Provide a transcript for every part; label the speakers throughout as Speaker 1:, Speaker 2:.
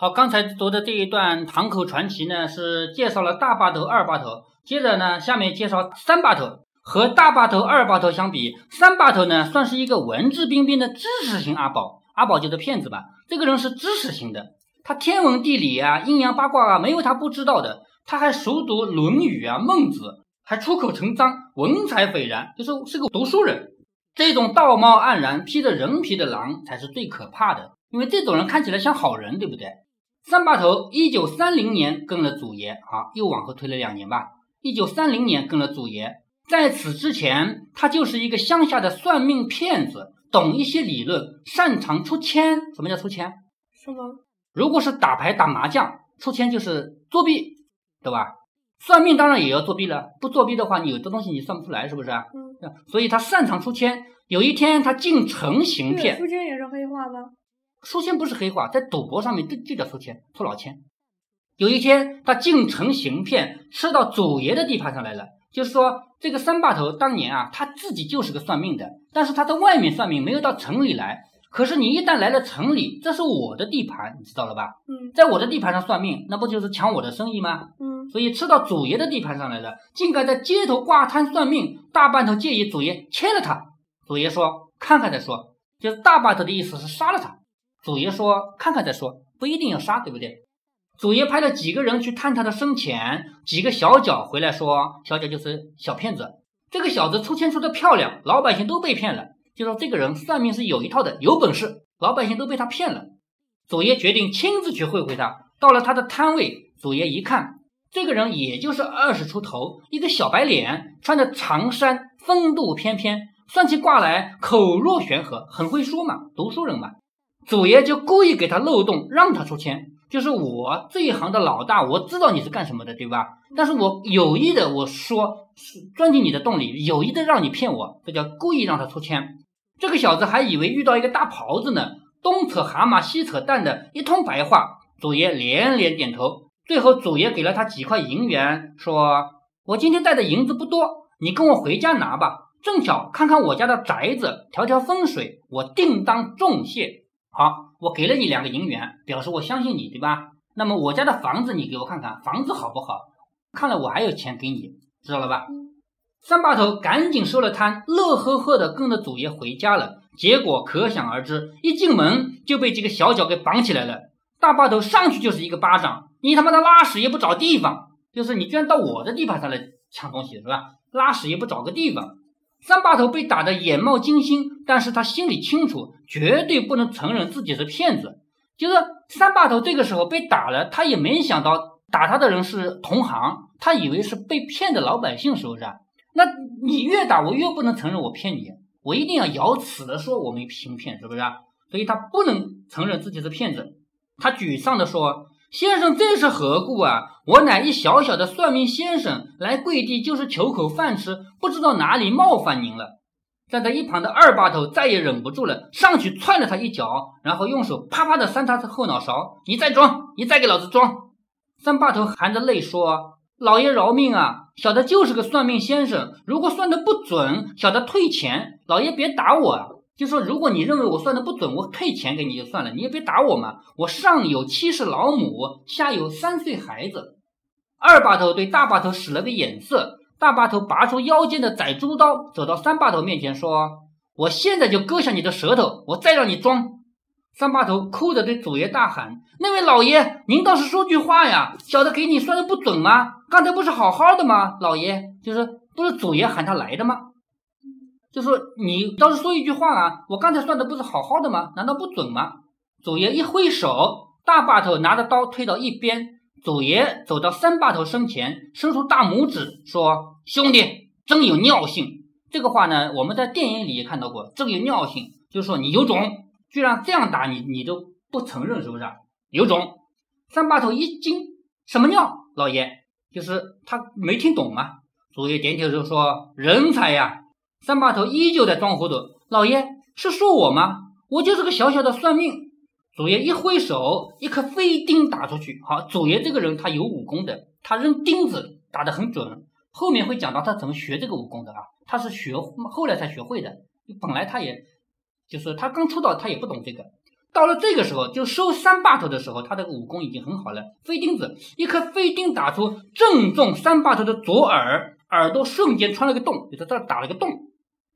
Speaker 1: 好，刚才读的这一段堂口传奇呢，是介绍了大坝头、二坝头。接着呢，下面介绍三坝头。和大坝头、二坝头相比，三坝头呢，算是一个文质彬彬的知识型阿宝。阿宝就是骗子吧？这个人是知识型的，他天文地理啊、阴阳八卦啊，没有他不知道的。他还熟读《论语》啊、《孟子》，还出口成章，文采斐然，就是是个读书人。这种道貌岸然、披着人皮的狼才是最可怕的，因为这种人看起来像好人，对不对？三把头，一九三零年跟了祖爷，啊，又往后推了两年吧。一九三零年跟了祖爷，在此之前，他就是一个乡下的算命骗子，懂一些理论，擅长出签。什么叫出签？
Speaker 2: 什么？
Speaker 1: 如果是打牌、打麻将，出签就是作弊，对吧？算命当然也要作弊了，不作弊的话，你有的东西你算不出来，是不是？嗯。所以他擅长出签。有一天，他进城行骗。
Speaker 2: 出签也是黑话吗？
Speaker 1: 出签不是黑话，在赌博上面就就叫输钱，出老千。有一天，他进城行骗，吃到祖爷的地盘上来了。就是说，这个三把头当年啊，他自己就是个算命的，但是他在外面算命，没有到城里来。可是你一旦来了城里，这是我的地盘，你知道了吧？
Speaker 2: 嗯，
Speaker 1: 在我的地盘上算命，那不就是抢我的生意吗？
Speaker 2: 嗯，
Speaker 1: 所以吃到祖爷的地盘上来了，竟敢在街头挂摊算命。大半头建议祖爷切了他。祖爷说：“看看再说。”就是大把头的意思是杀了他。祖爷说：“看看再说，不一定要杀，对不对？”祖爷派了几个人去探他的生前，几个小脚回来说：“小脚就是小骗子，这个小子出签出的漂亮，老百姓都被骗了。就说这个人算命是有一套的，有本事，老百姓都被他骗了。”祖爷决定亲自去会会他。到了他的摊位，祖爷一看，这个人也就是二十出头，一个小白脸，穿着长衫，风度翩翩，算起卦来口若悬河，很会说嘛，读书人嘛。祖爷就故意给他漏洞，让他出签。就是我这一行的老大，我知道你是干什么的，对吧？但是我有意的，我说是钻进你的洞里，有意的让你骗我，这叫故意让他出签。这个小子还以为遇到一个大袍子呢，东扯蛤蟆西扯蛋的一通白话。祖爷连连点头，最后祖爷给了他几块银元，说：“我今天带的银子不多，你跟我回家拿吧。正巧看看我家的宅子，调调风水，我定当重谢。”好，我给了你两个银元，表示我相信你，对吧？那么我家的房子你给我看看，房子好不好？看了我还有钱给你，知道了吧？三把头赶紧收了摊，乐呵呵的跟着祖爷回家了。结果可想而知，一进门就被几个小脚给绑起来了。大把头上去就是一个巴掌，你他妈的拉屎也不找地方，就是你居然到我的地盘上来抢东西，是吧？拉屎也不找个地方。三把头被打得眼冒金星，但是他心里清楚，绝对不能承认自己是骗子。就是三把头这个时候被打了，他也没想到打他的人是同行，他以为是被骗的老百姓，是不是？那你越打我越不能承认我骗你，我一定要咬齿的说我没行骗，是不是？所以他不能承认自己是骗子，他沮丧的说。先生这是何故啊？我乃一小小的算命先生，来跪地就是求口饭吃，不知道哪里冒犯您了。站在一旁的二把头再也忍不住了，上去踹了他一脚，然后用手啪啪的扇他的后脑勺。你再装，你再给老子装！三把头含着泪说：“老爷饶命啊！小的就是个算命先生，如果算的不准，小的退钱。老爷别打我啊！”就说，如果你认为我算的不准，我退钱给你就算了，你也别打我嘛。我上有七十老母，下有三岁孩子。二把头对大把头使了个眼色，大把头拔出腰间的宰猪刀，走到三把头面前说：“我现在就割下你的舌头，我再让你装。”三把头哭着对祖爷大喊：“那位老爷，您倒是说句话呀！小的给你算的不准吗？刚才不是好好的吗？老爷，就是不是祖爷喊他来的吗？”就说你倒是说一句话啊！我刚才算的不是好好的吗？难道不准吗？祖爷一挥手，大把头拿着刀推到一边。祖爷走到三把头身前，伸出大拇指说：“兄弟，真有尿性。”这个话呢，我们在电影里也看到过，真有尿性，就是说你有种，居然这样打你，你都不承认，是不是？有种！三把头一惊，什么尿？老爷，就是他没听懂啊。祖爷点点头说：“人才呀！”三把头依旧在装糊涂，老爷是说我吗？我就是个小小的算命。祖爷一挥手，一颗飞钉打出去。好，祖爷这个人他有武功的，他扔钉子打得很准。后面会讲到他怎么学这个武功的啊？他是学后来才学会的，本来他也就是他刚出道他也不懂这个。到了这个时候，就收三把头的时候，他的武功已经很好了。飞钉子，一颗飞钉打出，正中三把头的左耳，耳朵瞬间穿了个洞，就在这打了个洞，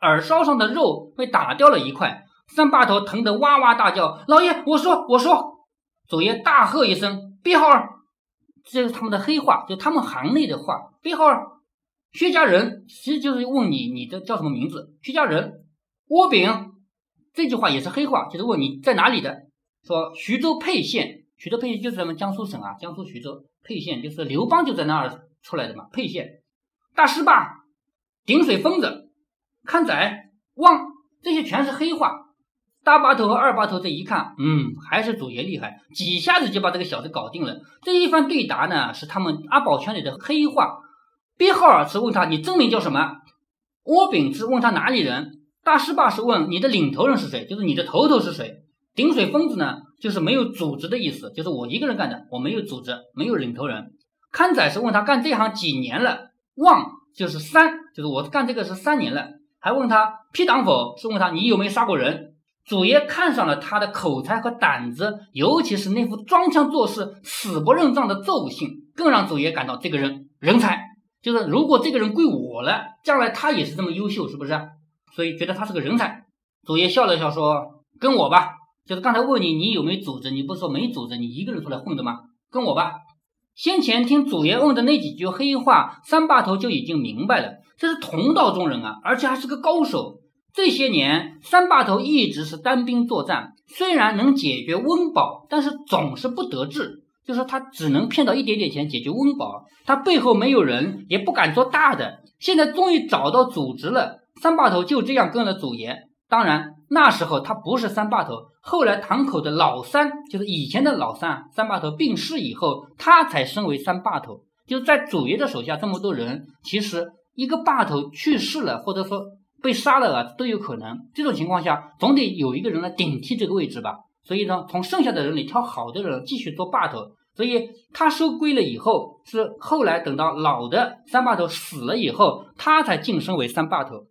Speaker 1: 耳梢上的肉被打掉了一块。三把头疼得哇哇大叫：“老爷，我说，我说！”左爷大喝一声：“别号儿！”这是他们的黑话，就他们行内的话。别号儿，薛家人，其实就是问你，你的叫什么名字？薛家人，窝饼。这句话也是黑话，就是问你在哪里的。说徐州沛县，徐州沛县就是咱们江苏省啊，江苏徐州沛县就是刘邦就在那儿出来的嘛。沛县，大师吧，顶水疯子，看仔，汪，这些全是黑话。大八头和二八头这一看，嗯，还是祖爷厉害，几下子就把这个小子搞定了。这一番对答呢，是他们阿宝圈里的黑话。编号儿是问他你真名叫什么，窝饼是问他哪里人。大师爸是问你的领头人是谁，就是你的头头是谁。顶水疯子呢，就是没有组织的意思，就是我一个人干的，我没有组织，没有领头人。看仔是问他干这行几年了，望就是三，就是我干这个是三年了。还问他批党否，是问他你有没有杀过人。祖爷看上了他的口才和胆子，尤其是那副装腔作势、死不认账的奏性，更让祖爷感到这个人人才。就是如果这个人归我了，将来他也是这么优秀，是不是？所以觉得他是个人才，祖爷笑了笑说：“跟我吧，就是刚才问你你有没有组织，你不是说没组织，你一个人出来混的吗？跟我吧。”先前听祖爷问的那几句黑话，三把头就已经明白了，这是同道中人啊，而且还是个高手。这些年，三把头一直是单兵作战，虽然能解决温饱，但是总是不得志，就是他只能骗到一点点钱解决温饱，他背后没有人，也不敢做大的。现在终于找到组织了。三把头就这样跟了祖爷，当然那时候他不是三把头，后来堂口的老三就是以前的老三。三把头病逝以后，他才升为三把头。就在祖爷的手下这么多人，其实一个把头去世了，或者说被杀了啊，都有可能。这种情况下，总得有一个人来顶替这个位置吧。所以呢，从剩下的人里挑好的人继续做霸头。所以他收归了以后，是后来等到老的三把头死了以后，他才晋升为三把头。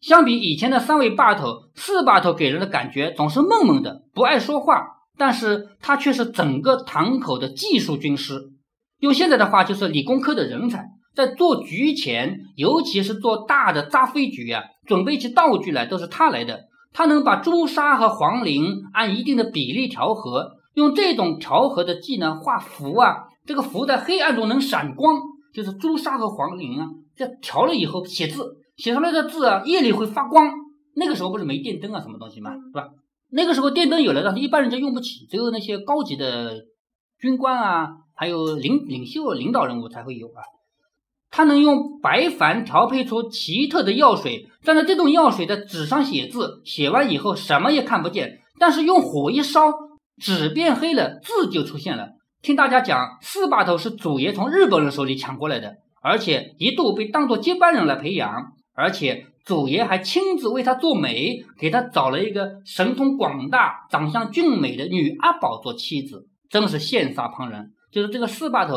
Speaker 1: 相比以前的三位把头，四把头给人的感觉总是闷闷的，不爱说话。但是他却是整个堂口的技术军师，用现在的话就是理工科的人才。在做局前，尤其是做大的扎飞局啊，准备起道具来都是他来的。他能把朱砂和黄磷按一定的比例调和，用这种调和的技能画符啊，这个符在黑暗中能闪光，就是朱砂和黄磷啊，这调了以后写字。写出来的字啊，夜里会发光。那个时候不是没电灯啊，什么东西嘛，是吧？那个时候电灯有了，但是一般人就用不起，只有那些高级的军官啊，还有领领袖、领导人物才会有啊。他能用白矾调配出奇特的药水，站在这种药水的纸上写字，写完以后什么也看不见，但是用火一烧，纸变黑了，字就出现了。听大家讲，四把头是祖爷从日本人手里抢过来的，而且一度被当作接班人来培养。而且祖爷还亲自为他做媒，给他找了一个神通广大、长相俊美的女阿宝做妻子，真是羡煞旁人。就是这个四把头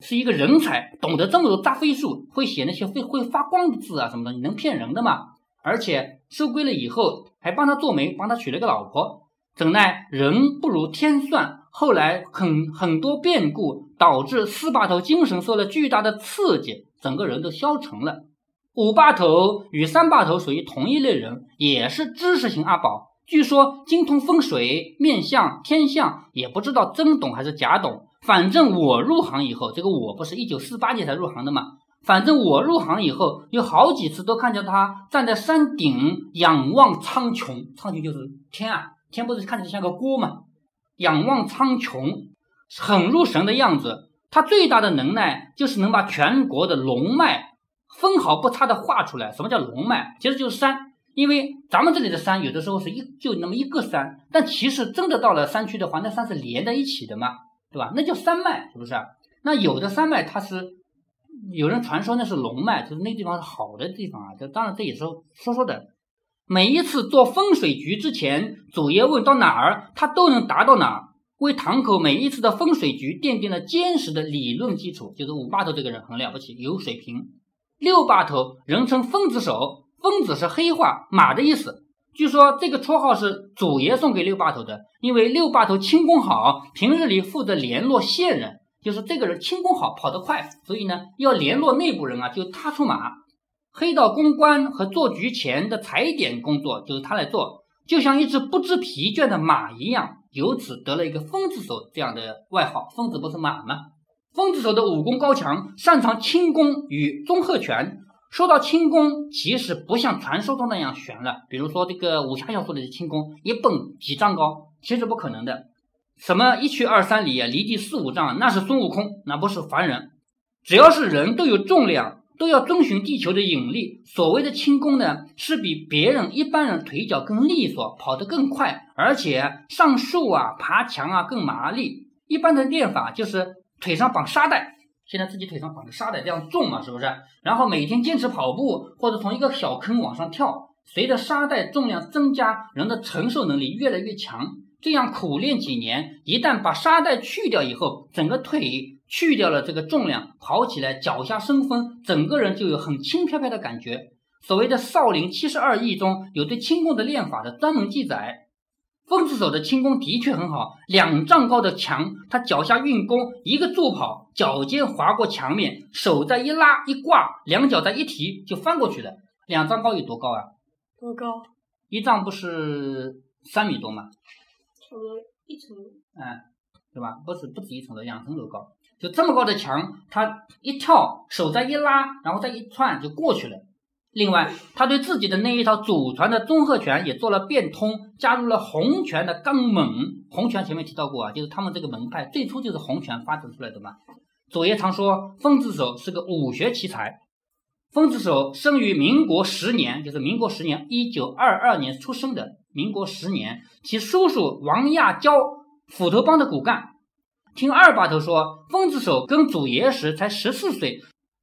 Speaker 1: 是一个人才，懂得这么多扎飞术，会写那些会会发光的字啊什么的，你能骗人的吗？而且收归了以后，还帮他做媒，帮他娶了个老婆。怎奈人不如天算，后来很很多变故导致四把头精神受了巨大的刺激，整个人都消沉了。五把头与三把头属于同一类人，也是知识型阿宝。据说精通风水、面相、天象，也不知道真懂还是假懂。反正我入行以后，这个我不是一九四八年才入行的嘛。反正我入行以后，有好几次都看见他站在山顶仰望苍穹，苍穹就是天啊，天不是看起来像个锅嘛？仰望苍穹，很入神的样子。他最大的能耐就是能把全国的龙脉。分毫不差的画出来，什么叫龙脉？其实就是山，因为咱们这里的山有的时候是一就那么一个山，但其实真的到了山区的话，那山是连在一起的嘛，对吧？那叫山脉，是不是？那有的山脉它是有人传说那是龙脉，就是那地方是好的地方啊。这当然这也是说说的。每一次做风水局之前，祖爷问到哪儿，他都能答到哪儿，为堂口每一次的风水局奠定了坚实的理论基础。就是五八头这个人很了不起，有水平。六把头人称疯子手，疯子是黑话马的意思。据说这个绰号是祖爷送给六把头的，因为六把头轻功好，平日里负责联络线人，就是这个人轻功好，跑得快，所以呢要联络内部人啊，就他出马。黑道公关和做局前的踩点工作就是他来做，就像一只不知疲倦的马一样，由此得了一个疯子手这样的外号。疯子不是马吗？疯子手的武功高强，擅长轻功与综合拳。说到轻功，其实不像传说中那样悬了。比如说这个武侠小说里的轻功，一蹦几丈高，其实不可能的。什么一去二三里啊，离地四五丈，那是孙悟空，那不是凡人。只要是人都有重量，都要遵循地球的引力。所谓的轻功呢，是比别人一般人腿脚更利索，跑得更快，而且上树啊、爬墙啊更麻利。一般的练法就是腿上绑沙袋。现在自己腿上绑着沙袋，这样重嘛，是不是？然后每天坚持跑步，或者从一个小坑往上跳。随着沙袋重量增加，人的承受能力越来越强。这样苦练几年，一旦把沙袋去掉以后，整个腿去掉了这个重量，跑起来脚下生风，整个人就有很轻飘飘的感觉。所谓的《少林七十二义》中有对轻功的练法的专门记载。疯子手的轻功的确很好，两丈高的墙，他脚下运功，一个助跑，脚尖划过墙面，手再一拉一挂，两脚再一提就翻过去了。两丈高有多高啊？
Speaker 2: 多高？
Speaker 1: 一丈不是三米多吗？
Speaker 2: 差不多一层。
Speaker 1: 嗯，对吧？不是不止一层楼，两层楼高。就这么高的墙，他一跳，手再一拉，然后再一窜就过去了。另外，他对自己的那一套祖传的综合拳也做了变通，加入了洪拳的刚猛。洪拳前面提到过啊，就是他们这个门派最初就是洪拳发展出来的嘛。左爷常说，疯子手是个武学奇才。疯子手生于民国十年，就是民国十年，一九二二年出生的。民国十年，其叔叔王亚娇，斧头帮的骨干。听二把头说，疯子手跟祖爷时才十四岁。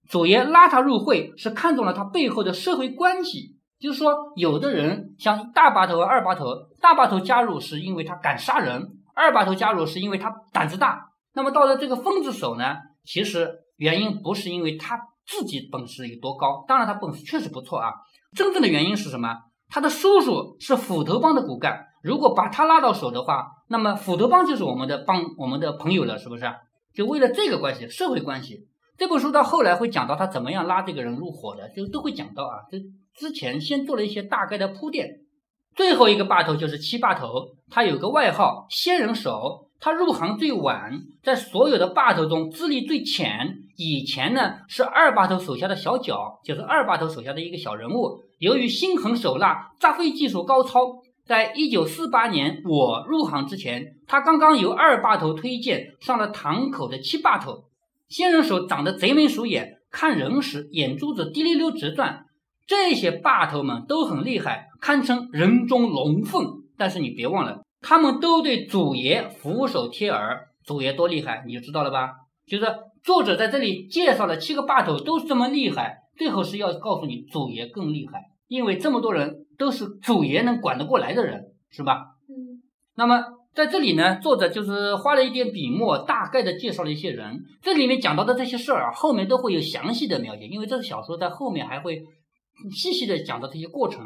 Speaker 1: 祖爷拉他入会，是看中了他背后的社会关系。就是说，有的人像大把头和二把头，大把头加入是因为他敢杀人，二把头加入是因为他胆子大。那么到了这个疯子手呢，其实原因不是因为他自己本事有多高，当然他本事确实不错啊。真正的原因是什么？他的叔叔是斧头帮的骨干，如果把他拉到手的话，那么斧头帮就是我们的帮，我们的朋友了，是不是？就为了这个关系，社会关系。这本书到后来会讲到他怎么样拉这个人入伙的，就都会讲到啊。这之前先做了一些大概的铺垫。最后一个霸头就是七霸头，他有个外号“仙人手”，他入行最晚，在所有的霸头中资历最浅。以前呢是二把头手下的小角，就是二把头手下的一个小人物。由于心狠手辣，炸飞技术高超，在一九四八年我入行之前，他刚刚由二把头推荐上了堂口的七霸头。仙人手长得贼眉鼠眼，看人时眼珠子滴溜溜直转。这些霸头们都很厉害，堪称人中龙凤。但是你别忘了，他们都对祖爷俯首帖耳。祖爷多厉害，你就知道了吧？就是作者在这里介绍了七个霸头都是这么厉害，最后是要告诉你祖爷更厉害，因为这么多人都是祖爷能管得过来的人，是吧？
Speaker 2: 嗯。
Speaker 1: 那么。在这里呢，作者就是花了一点笔墨，大概的介绍了一些人。这里面讲到的这些事儿，后面都会有详细的描写，因为这个小说在后面还会细细的讲到这些过程。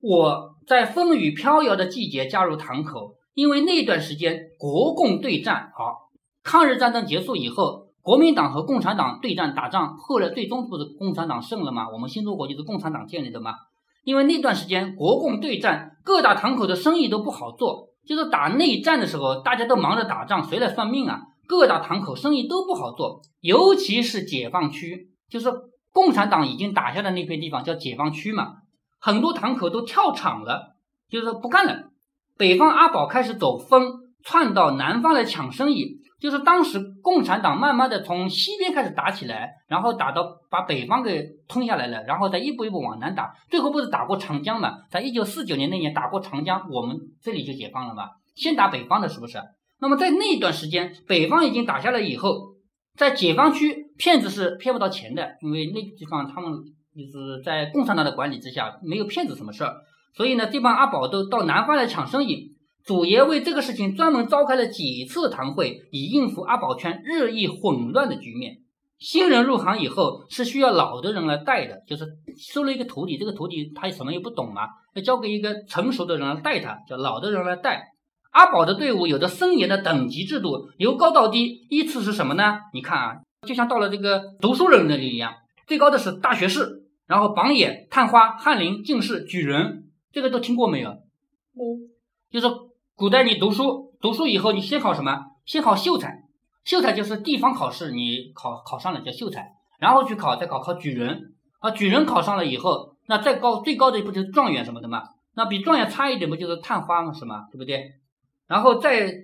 Speaker 1: 我在风雨飘摇的季节加入堂口，因为那段时间国共对战，好，抗日战争结束以后，国民党和共产党对战打仗，后来最终不是共产党胜了吗？我们新中国就是共产党建立的吗？因为那段时间国共对战，各大堂口的生意都不好做。就是打内战的时候，大家都忙着打仗，谁来算命啊？各大堂口生意都不好做，尤其是解放区，就是共产党已经打下的那片地方，叫解放区嘛。很多堂口都跳场了，就是不干了。北方阿宝开始走风，窜到南方来抢生意。就是当时共产党慢慢的从西边开始打起来，然后打到把北方给吞下来了，然后再一步一步往南打，最后不是打过长江嘛？在一九四九年那年打过长江，我们这里就解放了嘛？先打北方的，是不是？那么在那段时间，北方已经打下来以后，在解放区骗子是骗不到钱的，因为那个地方他们就是在共产党的管理之下，没有骗子什么事儿，所以呢，这帮阿宝都到南方来抢生意。祖爷为这个事情专门召开了几次堂会，以应付阿宝圈日益混乱的局面。新人入行以后是需要老的人来带的，就是收了一个徒弟，这个徒弟他什么也不懂嘛，要交给一个成熟的人来带他，叫老的人来带。阿宝的队伍有着森严的等级制度，由高到低，依次是什么呢？你看啊，就像到了这个读书人那里一样，最高的是大学士，然后榜眼、探花、翰林、进士、举人，这个都听过没有？
Speaker 2: 嗯，
Speaker 1: 就是古代你读书，读书以后你先考什么？先考秀才。秀才就是地方考试，你考考上了叫秀才，然后去考再考考举人啊，举人考上了以后，那再高最高的不就是状元什么的嘛？那比状元差一点不就是探花嘛，是吗？对不对？然后再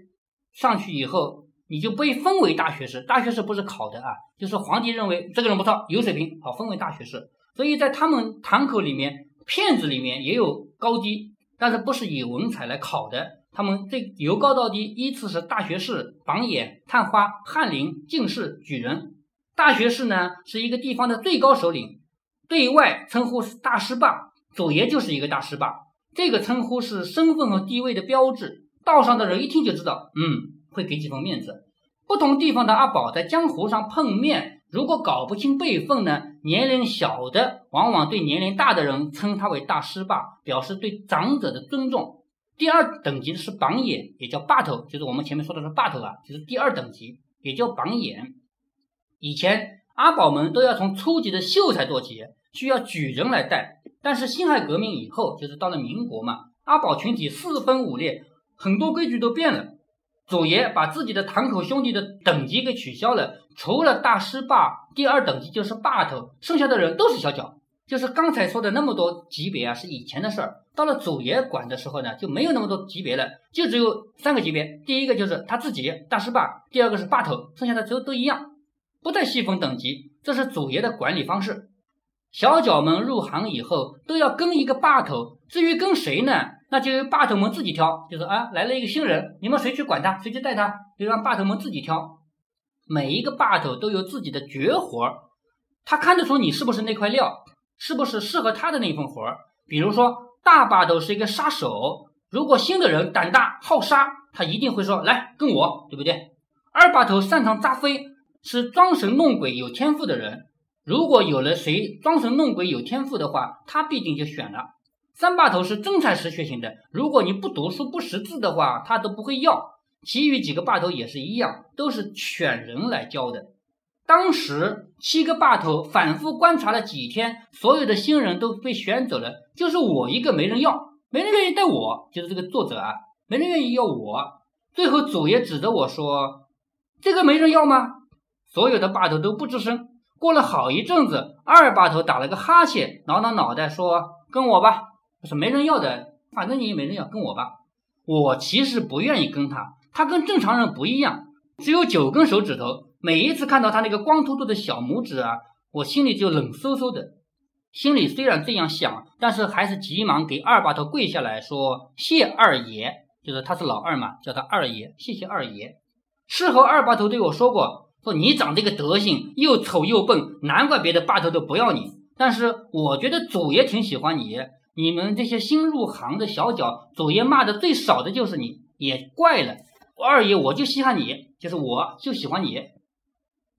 Speaker 1: 上去以后，你就被封为大学士。大学士不是考的啊，就是皇帝认为这个人不错，有水平，好封为大学士。所以在他们堂口里面，骗子里面也有高低，但是不是以文采来考的。他们最由高到低依次是大学士、榜眼、探花、翰林、进士、举人。大学士呢是一个地方的最高首领，对外称呼是大师霸，祖爷就是一个大师霸。这个称呼是身份和地位的标志，道上的人一听就知道，嗯，会给几分面子。不同地方的阿宝在江湖上碰面，如果搞不清辈分呢，年龄小的往往对年龄大的人称他为大师霸，表示对长者的尊重。第二等级是榜眼，也叫霸头，就是我们前面说的是霸头啊，就是第二等级，也叫榜眼。以前阿宝们都要从初级的秀才做起，需要举人来带。但是辛亥革命以后，就是到了民国嘛，阿宝群体四分五裂，很多规矩都变了。祖爷把自己的堂口兄弟的等级给取消了，除了大师霸，第二等级就是霸头，剩下的人都是小脚。就是刚才说的那么多级别啊，是以前的事儿。到了祖爷管的时候呢，就没有那么多级别了，就只有三个级别。第一个就是他自己大师霸，第二个是霸头，剩下的都都一样，不再细分等级。这是祖爷的管理方式。小角们入行以后都要跟一个霸头，至于跟谁呢，那就由霸头们自己挑。就是啊，来了一个新人，你们谁去管他，谁去带他，就让霸头们自己挑。每一个霸头都有自己的绝活，他看得出你是不是那块料。是不是适合他的那份活儿？比如说，大把头是一个杀手，如果新的人胆大好杀，他一定会说来跟我，对不对？二把头擅长扎飞，是装神弄鬼有天赋的人，如果有了谁装神弄鬼有天赋的话，他必定就选了。三把头是真才实学型的，如果你不读书不识字的话，他都不会要。其余几个把头也是一样，都是选人来教的。当时七个霸头反复观察了几天，所有的新人都被选走了，就是我一个没人要，没人愿意带我，就是这个作者啊，没人愿意要我。最后祖爷指着我说：“这个没人要吗？”所有的霸头都不吱声。过了好一阵子，二霸头打了个哈欠，挠挠脑袋说：“跟我吧。”说没人要的，反正你也没人要，跟我吧。我其实不愿意跟他，他跟正常人不一样，只有九根手指头。每一次看到他那个光秃秃的小拇指啊，我心里就冷飕飕的。心里虽然这样想，但是还是急忙给二把头跪下来说：“谢二爷。”就是他是老二嘛，叫他二爷。谢谢二爷。事后二把头对我说过：“说你长这个德行，又丑又笨，难怪别的把头都不要你。但是我觉得祖爷挺喜欢你。你们这些新入行的小脚，祖爷骂的最少的就是你，也怪了。二爷我就稀罕你，就是我就喜欢你。”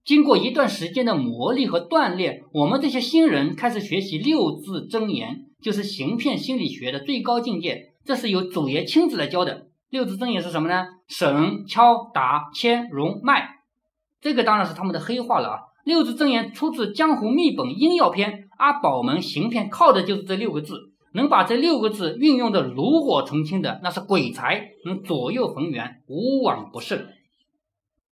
Speaker 1: 经过一段时间的磨砺和锻炼，我们这些新人开始学习六字真言，就是行骗心理学的最高境界。这是由祖爷亲自来教的。六字真言是什么呢？审、敲、打、牵、容、卖。这个当然是他们的黑话了啊！六字真言出自《江湖秘本阴药篇》，阿宝门行骗靠的就是这六个字。能把这六个字运用的炉火纯青的，那是鬼才，能左右逢源，无往不胜。